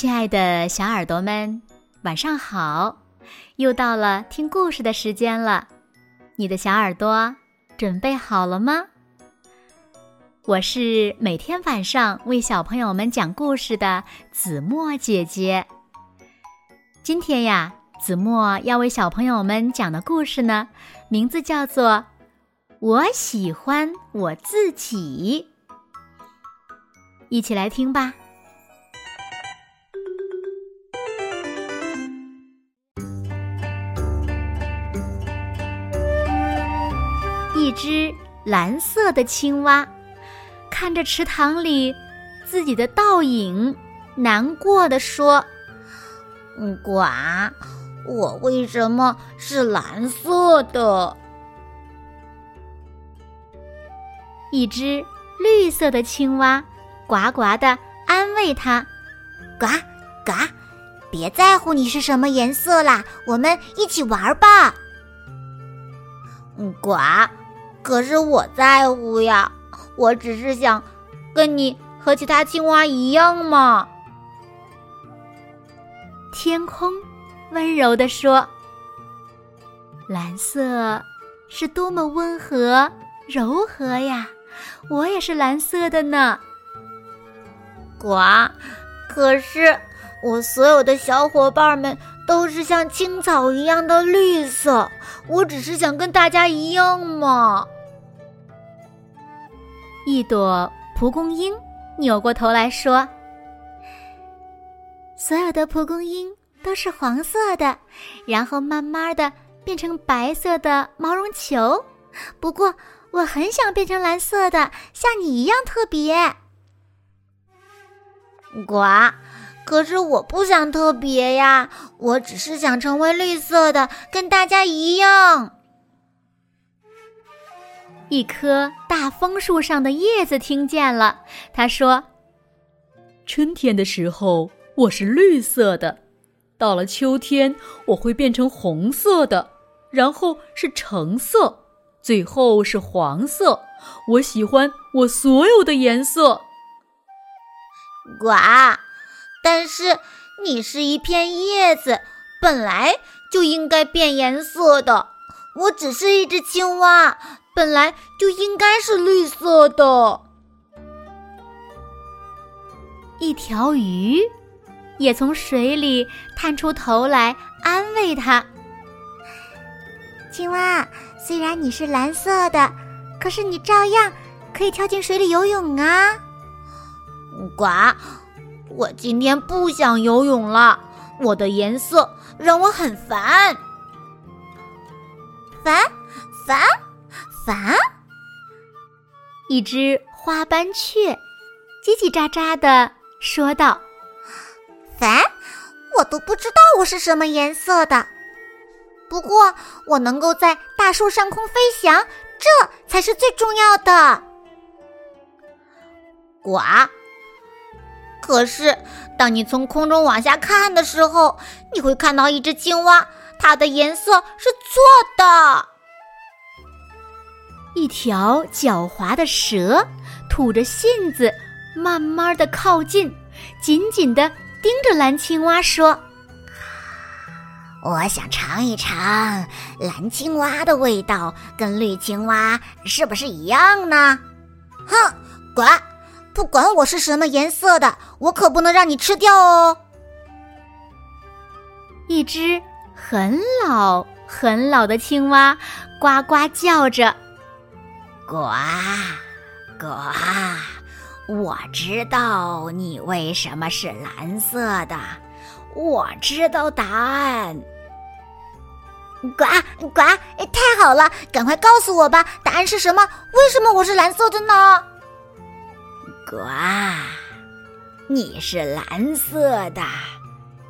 亲爱的小耳朵们，晚上好！又到了听故事的时间了，你的小耳朵准备好了吗？我是每天晚上为小朋友们讲故事的子墨姐姐。今天呀，子墨要为小朋友们讲的故事呢，名字叫做《我喜欢我自己》，一起来听吧。只蓝色的青蛙，看着池塘里自己的倒影，难过的说：“呱，我为什么是蓝色的？”一只绿色的青蛙呱呱的安慰它：“呱呱，别在乎你是什么颜色啦，我们一起玩吧。”呱。可是我在乎呀，我只是想跟你和其他青蛙一样嘛。天空温柔地说：“蓝色是多么温和柔和呀，我也是蓝色的呢。”呱，可是我所有的小伙伴们都是像青草一样的绿色，我只是想跟大家一样嘛。一朵蒲公英扭过头来说：“所有的蒲公英都是黄色的，然后慢慢的变成白色的毛绒球。不过，我很想变成蓝色的，像你一样特别。”呱，可是我不想特别呀，我只是想成为绿色的，跟大家一样。一棵大枫树上的叶子听见了，他说：“春天的时候我是绿色的，到了秋天我会变成红色的，然后是橙色，最后是黄色。我喜欢我所有的颜色。”呱，但是你是一片叶子，本来就应该变颜色的。我只是一只青蛙。本来就应该是绿色的。一条鱼也从水里探出头来，安慰他：“青蛙，虽然你是蓝色的，可是你照样可以跳进水里游泳啊！”呱，我今天不想游泳了，我的颜色让我很烦，烦烦。烦！一只花斑雀叽叽喳喳的说道：“烦！我都不知道我是什么颜色的。不过我能够在大树上空飞翔，这才是最重要的。”呱！可是当你从空中往下看的时候，你会看到一只青蛙，它的颜色是错的。一条狡猾的蛇吐着信子，慢慢的靠近，紧紧的盯着蓝青蛙说：“我想尝一尝蓝青蛙的味道，跟绿青蛙是不是一样呢？”哼，滚！不管我是什么颜色的，我可不能让你吃掉哦。一只很老很老的青蛙呱呱叫着。呱呱！我知道你为什么是蓝色的，我知道答案。呱呱！太好了，赶快告诉我吧，答案是什么？为什么我是蓝色的呢？呱！你是蓝色的，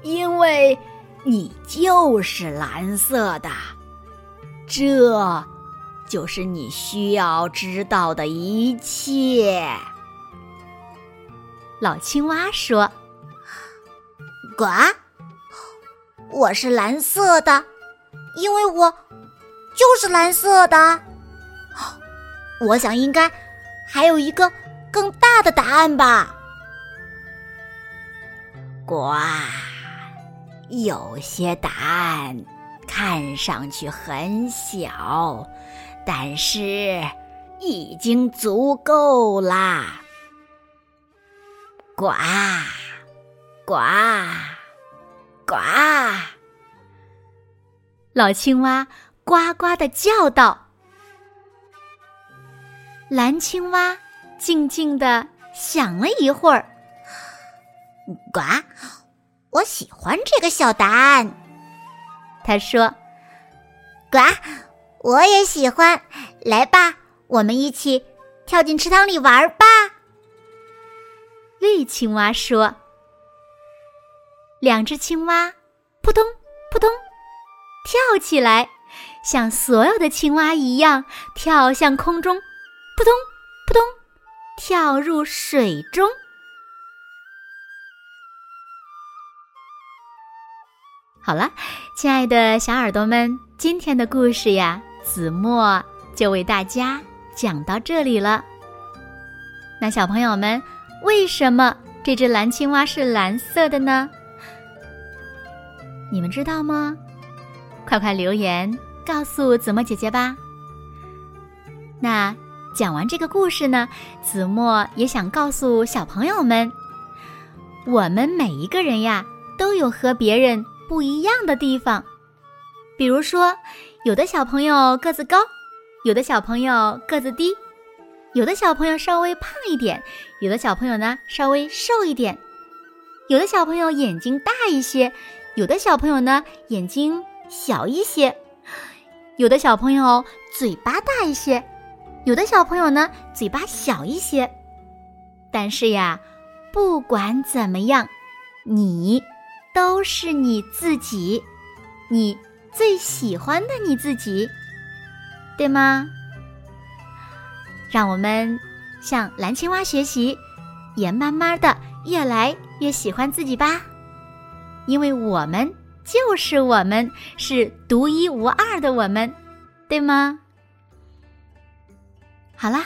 因为你就是蓝色的。这。就是你需要知道的一切。老青蛙说：“呱，我是蓝色的，因为我就是蓝色的。我想应该还有一个更大的答案吧。”呱，有些答案看上去很小，但是已经足够啦。呱，呱，呱！老青蛙呱呱的叫道。蓝青蛙静静的想了一会儿。呱，我喜欢这个小答案。他说：“呱，我也喜欢。来吧，我们一起跳进池塘里玩吧。”绿青蛙说：“两只青蛙扑通扑通跳起来，像所有的青蛙一样跳向空中，扑通扑通跳入水中。”好了，亲爱的小耳朵们，今天的故事呀，子墨就为大家讲到这里了。那小朋友们，为什么这只蓝青蛙是蓝色的呢？你们知道吗？快快留言告诉子墨姐姐吧。那讲完这个故事呢，子墨也想告诉小朋友们，我们每一个人呀，都有和别人。不一样的地方，比如说，有的小朋友个子高，有的小朋友个子低，有的小朋友稍微胖一点，有的小朋友呢稍微瘦一点，有的小朋友眼睛大一些，有的小朋友呢眼睛小一些，有的小朋友嘴巴大一些，有的小朋友呢嘴巴小一些。但是呀，不管怎么样，你。都是你自己，你最喜欢的你自己，对吗？让我们向蓝青蛙学习，也慢慢的越来越喜欢自己吧。因为我们就是我们，是独一无二的我们，对吗？好啦，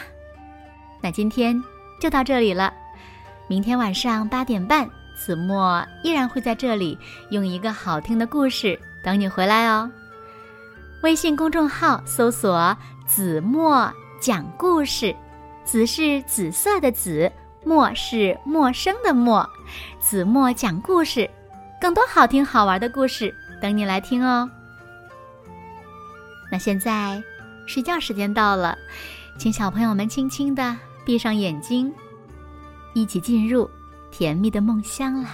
那今天就到这里了，明天晚上八点半。子墨依然会在这里用一个好听的故事等你回来哦。微信公众号搜索“子墨讲故事”，紫是紫色的紫，墨是陌生的墨。子墨讲故事，更多好听好玩的故事等你来听哦。那现在睡觉时间到了，请小朋友们轻轻的闭上眼睛，一起进入。甜蜜的梦乡啦，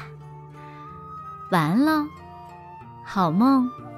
晚安喽，好梦。